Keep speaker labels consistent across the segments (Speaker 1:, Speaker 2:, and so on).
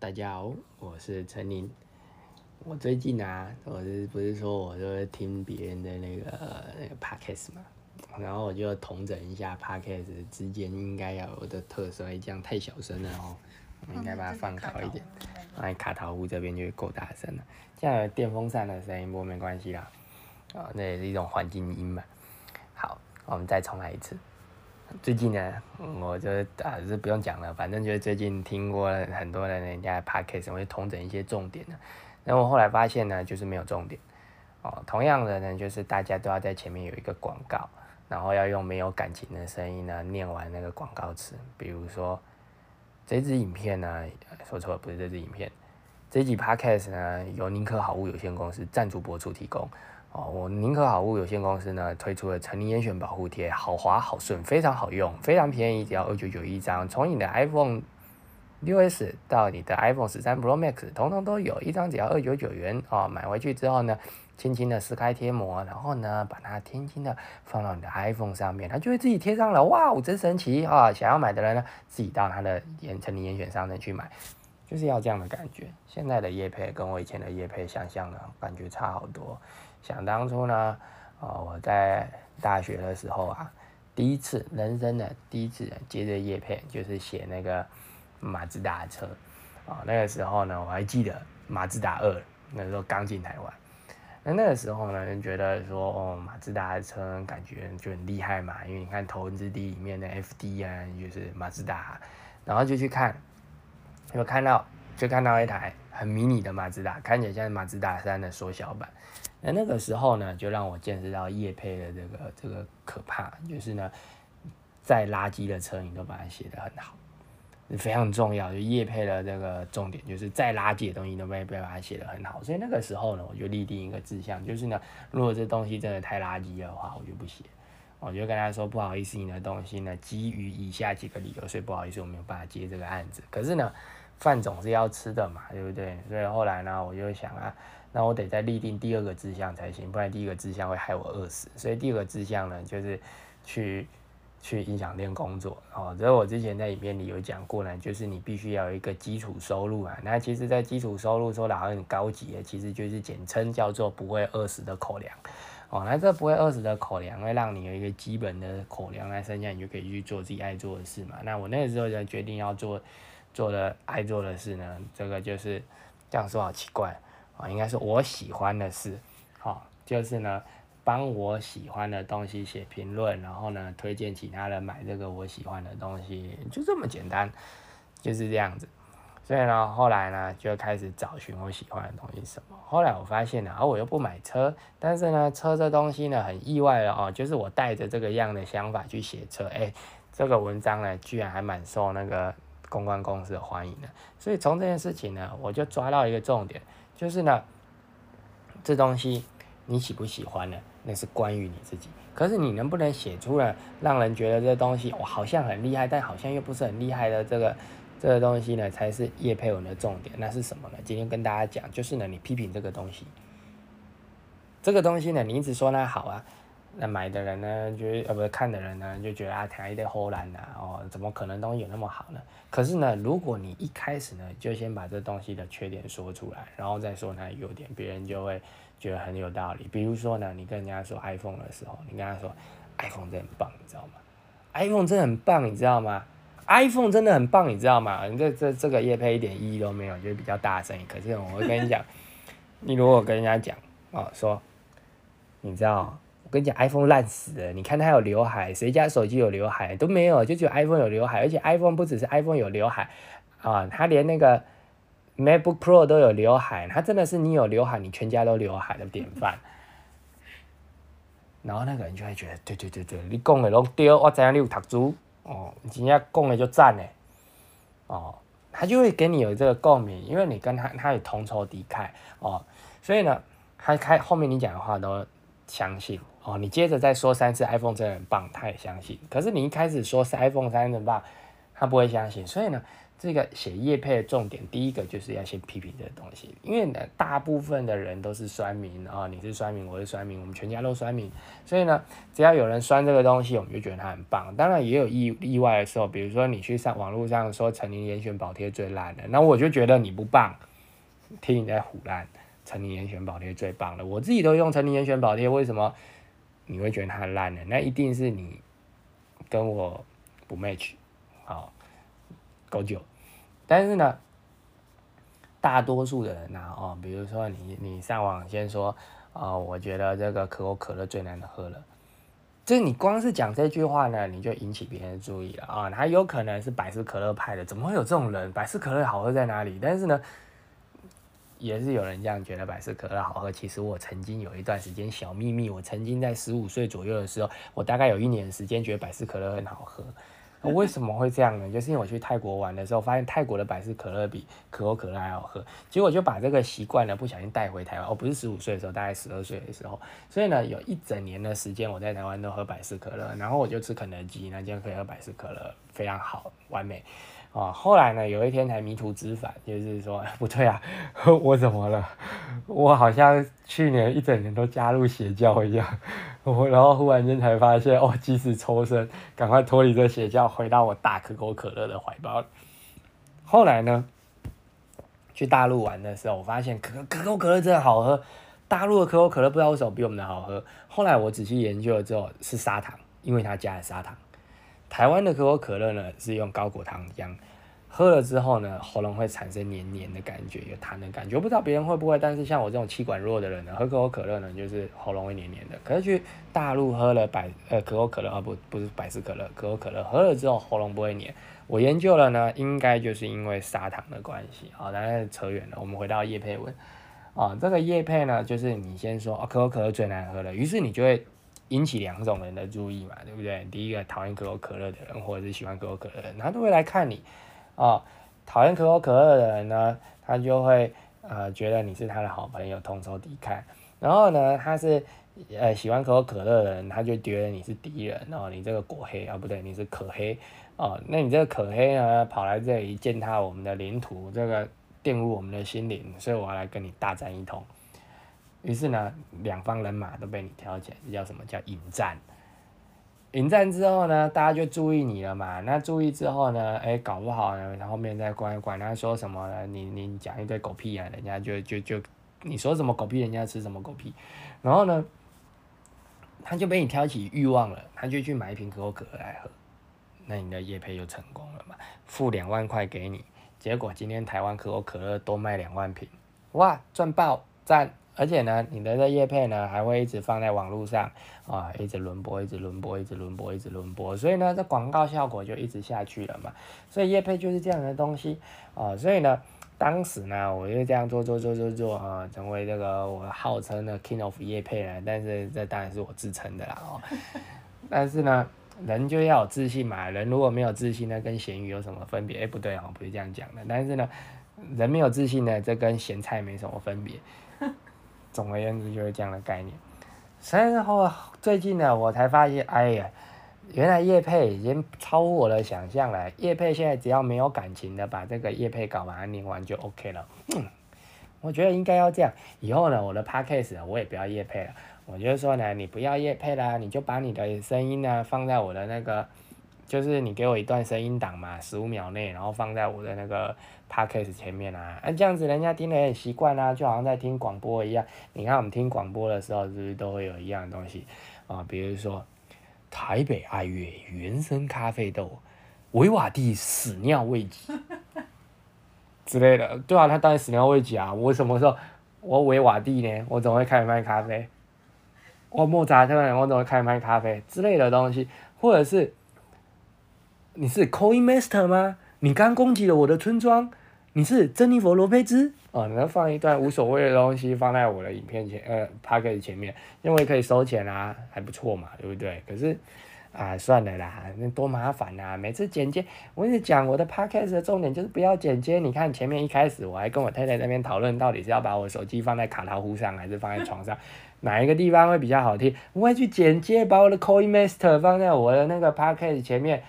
Speaker 1: 大家好，我是陈宁。我最近啊，我是不是说我就会听别人的那个那个 podcast 嘛？然后我就统整一下 podcast 之间应该要有的特色。哎，这样太小声了哦，我应该把它放高一点。哎，卡桃屋这边就够大声了。这样有电风扇的声音不过没关系啦，啊，那也是一种环境音嘛。好，我们再重来一次。最近呢，我就啊是不用讲了，反正就是最近听过很多人人家 podcast，我会统整一些重点的。然后我后来发现呢，就是没有重点。哦，同样的呢，就是大家都要在前面有一个广告，然后要用没有感情的声音呢念完那个广告词。比如说这支影片呢，说错了，不是这支影片，这集 podcast 呢由宁可好物有限公司赞助播出提供。哦，我宁可好物有限公司呢推出了陈林严选保护贴，好滑好顺，非常好用，非常便宜，只要二九九一张。从你的 iPhone 六 S 到你的 iPhone 十三 Pro Max，统统都有一张，只要二九九元。哦，买回去之后呢，轻轻的撕开贴膜，然后呢，把它轻轻的放到你的 iPhone 上面，它就会自己贴上了。哇，真神奇啊！想要买的人呢，自己到他的严陈林严选商城去买，就是要这样的感觉。现在的叶配跟我以前的叶配想象的感觉差好多。想当初呢，哦，我在大学的时候啊，第一次人生的第一次接着叶片，就是写那个马自达车，啊，那个时候呢，我还记得马自达二，那时候刚进台湾，那那个时候呢，觉得说哦，马自达的车感觉就很厉害嘛，因为你看《头文字 D》里面的 FD 啊，就是马自达，然后就去看，有看到就看到一台很迷你的马自达，看起来像马自达三的缩小版。那那个时候呢，就让我见识到叶配的这个这个可怕，就是呢，再垃圾的车你都把它写得很好，非常重要。就叶配的这个重点，就是再垃圾的东西都没被把它写得很好。所以那个时候呢，我就立定一个志向，就是呢，如果这东西真的太垃圾的话，我就不写。我就跟他说，不好意思，你的东西呢，基于以下几个理由，所以不好意思，我没有办法接这个案子。可是呢，饭总是要吃的嘛，对不对？所以后来呢，我就想啊。那我得再立定第二个志向才行，不然第一个志向会害我饿死。所以第二个志向呢，就是去去音响店工作。哦，这我之前在影片里有讲过呢，就是你必须要有一个基础收入啊。那其实，在基础收入说的好像很高级的，其实就是简称叫做不会饿死的口粮。哦，那这不会饿死的口粮会让你有一个基本的口粮，那剩下你就可以去做自己爱做的事嘛。那我那个时候就决定要做做的爱做的事呢，这个就是这样说好奇怪。啊，应该是我喜欢的事，好，就是呢，帮我喜欢的东西写评论，然后呢，推荐其他人买这个我喜欢的东西，就这么简单，就是这样子。所以呢，后来呢，就开始找寻我喜欢的东西什么。后来我发现呢，啊，我又不买车，但是呢，车这东西呢，很意外的哦，就是我带着这个样的想法去写车，哎，这个文章呢，居然还蛮受那个公关公司的欢迎的。所以从这件事情呢，我就抓到一个重点。就是呢，这东西你喜不喜欢呢？那是关于你自己。可是你能不能写出来让人觉得这东西我好像很厉害，但好像又不是很厉害的这个这个东西呢？才是叶佩文的重点。那是什么呢？今天跟大家讲，就是呢，你批评这个东西，这个东西呢，你一直说它好啊。那买的人呢，就呃不是看的人呢，就觉得啊，台的荷兰呐，哦，怎么可能东西有那么好呢？可是呢，如果你一开始呢，就先把这东西的缺点说出来，然后再说它的优点，别人就会觉得很有道理。比如说呢，你跟人家说 iPhone 的时候，你跟他说 iPhone 真很棒，你知道吗？iPhone 真的很棒，你知道吗？iPhone 真的很棒，你知道吗？你这这这个叶配一点意义都没有，就是比较大声。可是我会跟你讲，你如果跟人家讲哦，说你知道。我跟你讲，iPhone 烂死了。你看它有刘海，谁家手机有刘海都没有，就只有 iPhone 有刘海。而且 iPhone 不只是 iPhone 有刘海啊，它连那个 MacBook Pro 都有刘海。它真的是你有刘海，你全家都刘海的典范。然后那个人就会觉得，对对对对，你讲的都对，我知影你有读书哦，你今天讲的就赞嘞哦，他就会给你有这个共鸣，因为你跟他他有同仇敌忾哦，所以呢，他开后面你讲的话都相信。哦，你接着再说三次 iPhone 真的很棒，他也相信。可是你一开始说是 iPhone 三很棒，他不会相信。所以呢，这个写叶配的重点，第一个就是要先批评这个东西，因为呢，大部分的人都是酸民啊，你是酸民，我是酸民，我们全家都酸民，所以呢，只要有人酸这个东西，我们就觉得它很棒。当然也有意意外的时候，比如说你去上网络上说陈林严选保贴最烂的，那我就觉得你不棒，听你在胡乱，陈林严选保贴最棒的，我自己都用陈林严选保贴，为什么你会觉得它烂呢？那一定是你跟我不 match，好，够久。但是呢，大多数的人呢，哦，比如说你你上网先说，哦，我觉得这个可口可乐最难喝了，就是你光是讲这句话呢，你就引起别人注意了啊。他有可能是百事可乐派的，怎么会有这种人？百事可乐好喝在哪里？但是呢，也是有人这样觉得百事可乐好喝。其实我曾经有一段时间小秘密，我曾经在十五岁左右的时候，我大概有一年时间觉得百事可乐很好喝。为什么会这样呢？就是因为我去泰国玩的时候，发现泰国的百事可乐比可口可乐还好喝，结果就把这个习惯呢不小心带回台湾。哦，不是十五岁的时候，大概十二岁的时候，所以呢，有一整年的时间我在台湾都喝百事可乐，然后我就吃肯德基，那就可以喝百事可乐，非常好，完美。啊，后来呢，有一天才迷途知返，就是说 不对啊，我怎么了？我好像去年一整年都加入邪教一样，我然后忽然间才发现，哦，及时抽身，赶快脱离这邪教，回到我大可口可乐的怀抱。后来呢，去大陆玩的时候，我发现可可口可乐真的好喝，大陆的可口可乐不知道为什么比我们的好喝。后来我仔细研究了之后，是砂糖，因为它加了砂糖。台湾的可口可乐呢是用高果糖浆，喝了之后呢喉咙会产生黏黏的感觉，有痰的感觉。我不知道别人会不会，但是像我这种气管弱的人呢，喝可口可乐呢就是喉咙会黏黏的。可是去大陆喝了百呃可口可乐啊不不是百事可乐，可口可乐喝了之后喉咙不会黏。我研究了呢，应该就是因为砂糖的关系。好，当然扯远了，我们回到叶配文啊，这个叶配呢就是你先说可口可乐最难喝了，于是你就会。引起两种人的注意嘛，对不对？第一个讨厌可口可乐的人，或者是喜欢可口可乐的人，他都会来看你。哦，讨厌可口可乐的人呢，他就会呃觉得你是他的好朋友，同仇敌忾。然后呢，他是呃喜欢可口可乐的人，他就觉得你是敌人哦，你这个果黑啊，不对，你是可黑哦。那你这个可黑呢，跑来这里践踏我们的领土，这个玷污我们的心灵，所以我要来跟你大战一通。于是呢，两方人马都被你挑起来，这叫什么叫引战？引战之后呢，大家就注意你了嘛。那注意之后呢，哎，搞不好呢，然后面再管管他说什么呢，你你讲一堆狗屁啊，人家就就就你说什么狗屁，人家吃什么狗屁。然后呢，他就被你挑起欲望了，他就去买一瓶可口可乐来喝。那你的叶配就成功了嘛？付两万块给你，结果今天台湾可口可乐多卖两万瓶，哇，赚爆赞！而且呢，你的这叶配呢，还会一直放在网络上啊，一直轮播，一直轮播，一直轮播，一直轮播，所以呢，这广告效果就一直下去了嘛。所以叶配就是这样的东西啊。所以呢，当时呢，我就这样做做做做做啊，成为这个我号称的 king of 叶配了。但是这当然是我自称的啦哦。但是呢，人就要有自信嘛。人如果没有自信，那跟咸鱼有什么分别？哎，不对哦，不是这样讲的。但是呢，人没有自信呢，这跟咸菜没什么分别。总而言之就是这样的概念。然后最近呢，我才发现，哎呀，原来叶配已经超乎我的想象了。叶配现在只要没有感情的，把这个叶配搞完、念完就 OK 了。我觉得应该要这样。以后呢，我的 podcast 我也不要叶配了。我就说呢，你不要叶配啦，你就把你的声音呢放在我的那个。就是你给我一段声音档嘛，十五秒内，然后放在我的那个 podcast 前面啊，啊这样子人家听得很习惯啊，就好像在听广播一样。你看我们听广播的时候，是不是都会有一样的东西啊？比如说台北爱乐原生咖啡豆，维瓦蒂屎尿未及之类的，对啊，他当然屎尿未及啊。我什么时候我维瓦蒂呢？我怎么会开始卖咖啡？我莫扎特呢？我怎么会开始卖咖啡之类的东西，或者是？你是 Coin Master 吗？你刚攻击了我的村庄。你是珍妮佛罗佩兹哦，你要放一段无所谓的东西放在我的影片前呃 p a c k a g e 前面，因为可以收钱啊，还不错嘛，对不对？可是啊，算了啦，那多麻烦呐！每次剪接，我跟你讲，我的 p a c k a g e 的重点就是不要剪接。你看前面一开始我还跟我太太那边讨论，到底是要把我手机放在卡桃壶上，还是放在床上，哪一个地方会比较好听？我会去剪接，把我的 Coin Master 放在我的那个 p a c k a g e 前面。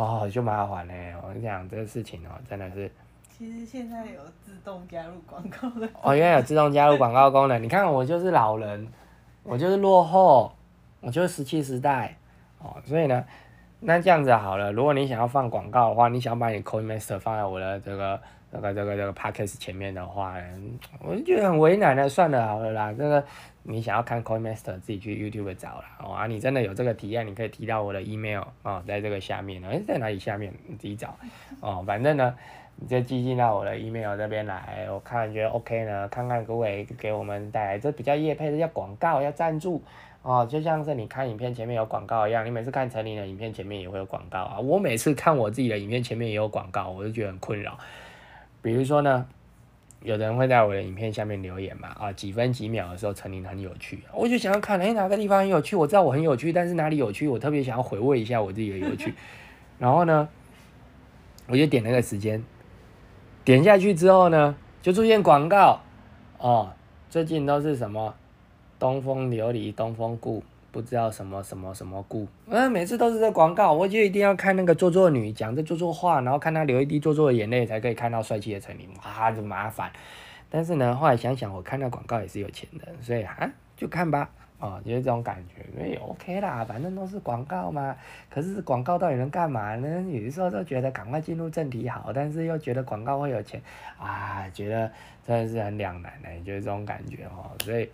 Speaker 1: 哦，就麻烦嘞。我跟你讲这个事情哦，真的是。
Speaker 2: 其实现在有自动加入广告的。
Speaker 1: 哦，原来有自动加入广告功能。你看我就是老人，我就是落后，我就是石器时代。哦，所以呢，那这样子好了。如果你想要放广告的话，你想把你 Coin Master 放在我的这个。这个这个这个 podcast 前面的话，我就觉得很为难了，算了好了啦。这个你想要看 CoinMaster，自己去 YouTube 找啦。哦啊，你真的有这个体验，你可以提到我的 email 哦，在这个下面呢，哎，在哪里下面？你自己找哦。反正呢，你就寄进到我的 email 这边来，我看觉得 OK 呢，看看各位给我们带来这比较业配的，要广告要赞助哦，就像是你看影片前面有广告一样，你每次看陈琳的影片前面也会有广告啊。我每次看我自己的影片前面也有广告，我就觉得很困扰。比如说呢，有人会在我的影片下面留言嘛，啊，几分几秒的时候，陈琳很有趣，我就想要看，哎，哪个地方很有趣？我知道我很有趣，但是哪里有趣？我特别想要回味一下我自己的有趣。然后呢，我就点那个时间，点下去之后呢，就出现广告，哦，最近都是什么东风琉璃、东风固。不知道什么什么什么故，嗯，每次都是这广告，我就一定要看那个做作女讲这做作话，然后看她流一滴做作的眼泪，才可以看到帅气的陈琳，哇，这麻烦。但是呢，后来想想，我看那广告也是有钱的，所以啊，就看吧。哦，就是这种感觉，所以 OK 啦，反正都是广告嘛。可是广告到底能干嘛呢？有的时候就觉得赶快进入正题好，但是又觉得广告会有钱，啊，觉得真的是很两难的，就是这种感觉哦。所以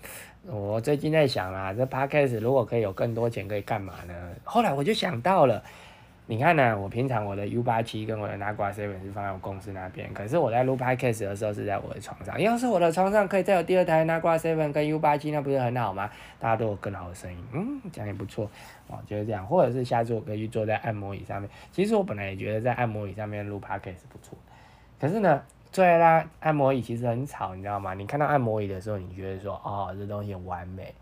Speaker 1: 我最近在想啊，这 Podcast 如果可以有更多钱，可以干嘛呢？后来我就想到了。你看呢？我平常我的 U 八七跟我的 Nagua Seven 是放在我公司那边，可是我在录 Podcast 的时候是在我的床上。要是我的床上可以再有第二台 Nagua Seven 跟 U 八七，那不是很好吗？大家都有更好的声音，嗯，这样也不错哦，就是这样。或者是下次我可以去坐在按摩椅上面。其实我本来也觉得在按摩椅上面录 Podcast 不错，可是呢，坐在那按摩椅其实很吵，你知道吗？你看到按摩椅的时候，你觉得说，哦，这东西很完美，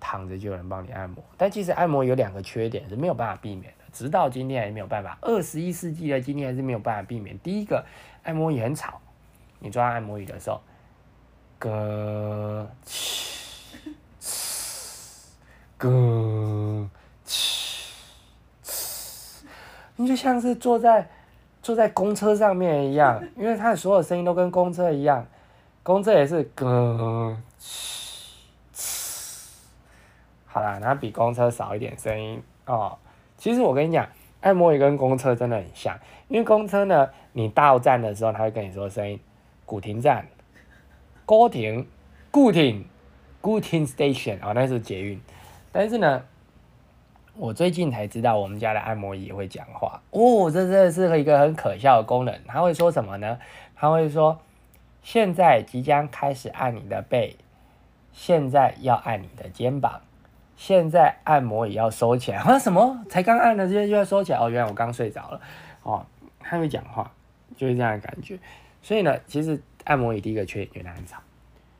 Speaker 1: 躺着就有人帮你按摩。但其实按摩有两个缺点是没有办法避免。直到今天也没有办法，二十一世纪的今天还是没有办法避免。第一个，按摩椅很吵，你坐按摩椅的时候，咯哧哧，咯哧哧，你就像是坐在坐在公车上面一样，因为它的所有声音都跟公车一样，公车也是咯哧哧，好啦，它比公车少一点声音哦。其实我跟你讲，按摩椅跟公车真的很像，因为公车呢，你到站的时候，他会跟你说声音，古亭站，高亭，固亭，固亭 station 哦，那是捷运。但是呢，我最近才知道，我们家的按摩椅会讲话哦，这真的是一个很可笑的功能。他会说什么呢？他会说，现在即将开始按你的背，现在要按你的肩膀。现在按摩也要收起来啊？什么？才刚按了，现在就要收起来？哦，原来我刚睡着了。哦，他没讲话，就是这样的感觉。所以呢，其实按摩椅第一个缺点就是很吵。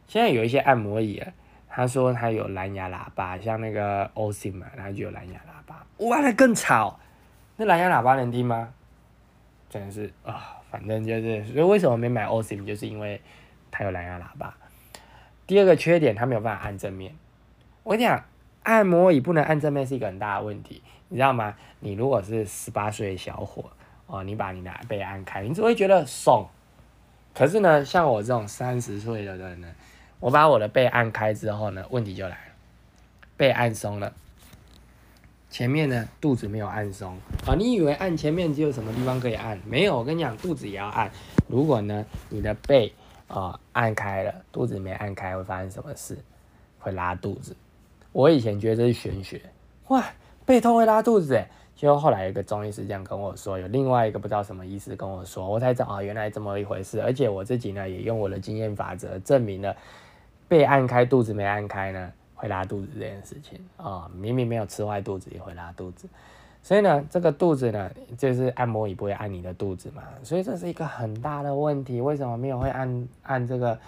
Speaker 1: 现在有一些按摩椅啊，他说他有蓝牙喇叭，像那个 o s i m 嘛，它就有蓝牙喇叭。哇，那更吵。那蓝牙喇叭能听吗？真的是啊，反正就是，所以为什么没买 o s i m 就是因为它有蓝牙喇叭。第二个缺点，它没有办法按正面。我跟你讲。按摩椅不能按正面是一个很大的问题，你知道吗？你如果是十八岁的小伙哦，你把你的背按开，你只会觉得爽。可是呢，像我这种三十岁的人呢，我把我的背按开之后呢，问题就来了，背按松了，前面呢肚子没有按松啊。你以为按前面只有什么地方可以按？没有，我跟你讲，肚子也要按。如果呢你的背啊按开了，肚子没按开，会发生什么事？会拉肚子。我以前觉得这是玄学，哇，背痛会拉肚子诶。结果后来有个中医师这样跟我说，有另外一个不知道什么医师跟我说，我才知道啊，原来这么一回事。而且我自己呢，也用我的经验法则证明了，被按开肚子没按开呢，会拉肚子这件事情啊，明明没有吃坏肚子也会拉肚子。所以呢，这个肚子呢，就是按摩椅不会按你的肚子嘛，所以这是一个很大的问题。为什么没有会按按这个？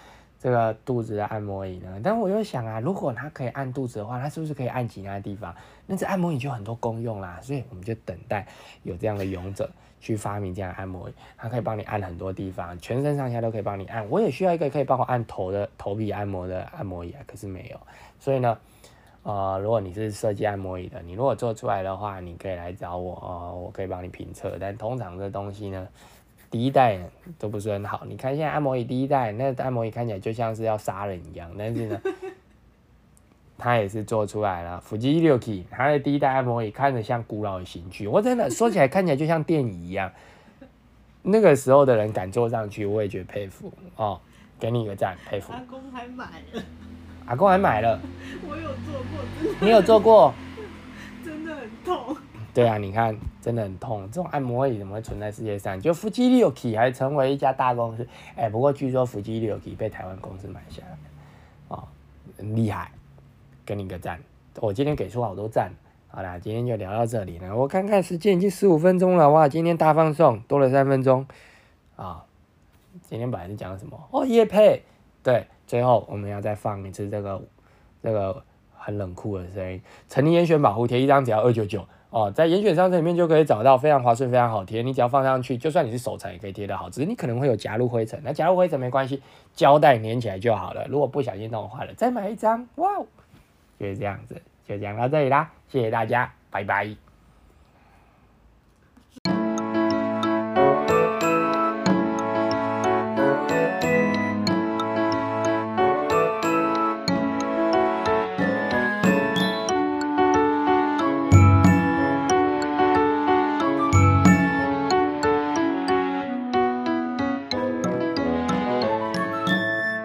Speaker 1: 这个肚子的按摩椅呢？但我又想啊，如果它可以按肚子的话，它是不是可以按其他地方？那这按摩椅就很多功用啦。所以我们就等待有这样的勇者去发明这样的按摩椅，它可以帮你按很多地方，全身上下都可以帮你按。我也需要一个可以帮我按头的头皮按摩的按摩椅啊，可是没有。所以呢，呃，如果你是设计按摩椅的，你如果做出来的话，你可以来找我哦，我可以帮你评测。但通常这东西呢，第一代都不是很好。你看现在按摩椅第一代，那按摩椅看起来就像是要杀人一样，但是呢，它也是做出来了。腹肌六 K，它的第一代按摩椅看着像古老的刑具，我真的说起来看起来就像电椅一样。那个时候的人敢坐上去，我也觉得佩服哦，给你一个赞，佩服。
Speaker 2: 阿公还买了，
Speaker 1: 阿公还买了，
Speaker 2: 我有做过，
Speaker 1: 你有做过？
Speaker 2: 真的很痛。
Speaker 1: 对啊，你看，真的很痛。这种按摩椅怎么会存在世界上？就福基利 k 还成为一家大公司。哎，不过据说福基利 k 被台湾公司买下来，哦，厉害，给你个赞。我今天给出好多赞。好啦，今天就聊到这里了。我看看时间已经十五分钟了，哇，今天大放送多了三分钟啊。今天本来是讲什么？哦，叶佩。对，最后我们要再放一次这个这个很冷酷的声音。成年严选保护贴一张只要二九九哦，在严选商城里面就可以找到，非常划算，非常好贴。你只要放上去，就算你是手残也可以贴得好，只是你可能会有夹入灰尘。那夹入灰尘没关系，胶带粘起来就好了。如果不小心弄坏了，再买一张。哇，就是这样子。就讲到这里啦，谢谢大家，拜拜。